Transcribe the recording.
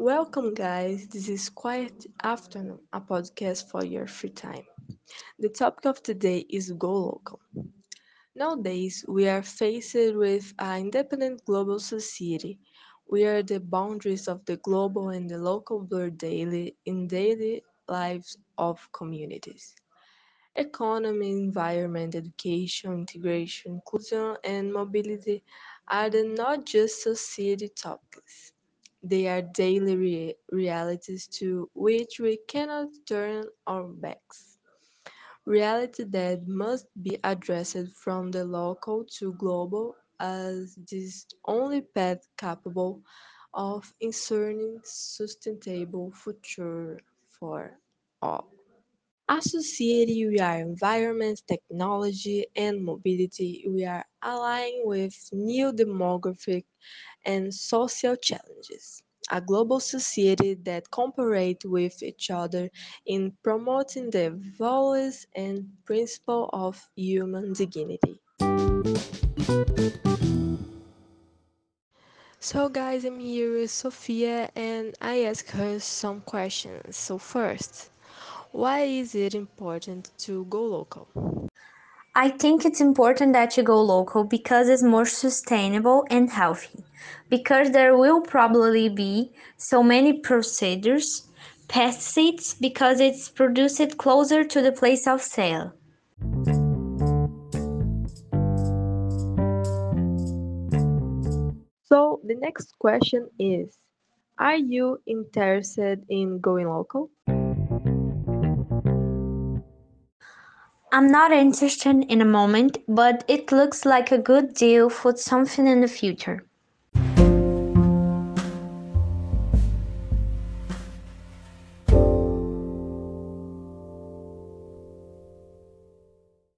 Welcome, guys. This is Quiet Afternoon, a podcast for your free time. The topic of today is Go Local. Nowadays, we are faced with an independent global society where the boundaries of the global and the local blur daily in daily lives of communities. Economy, environment, education, integration, inclusion, and mobility are the not just society topics. They are daily rea- realities to which we cannot turn our backs. Reality that must be addressed from the local to global as this only path capable of ensuring sustainable future for all. Associated with our environment, technology, and mobility, we are aligning with new demographic and social challenges. A global society that cooperates with each other in promoting the values and principle of human dignity. So, guys, I'm here with Sophia and I ask her some questions. So, first, why is it important to go local? I think it's important that you go local because it's more sustainable and healthy. Because there will probably be so many procedures, pesticides, because it's produced closer to the place of sale. So, the next question is Are you interested in going local? I'm not interested in a moment, but it looks like a good deal for something in the future.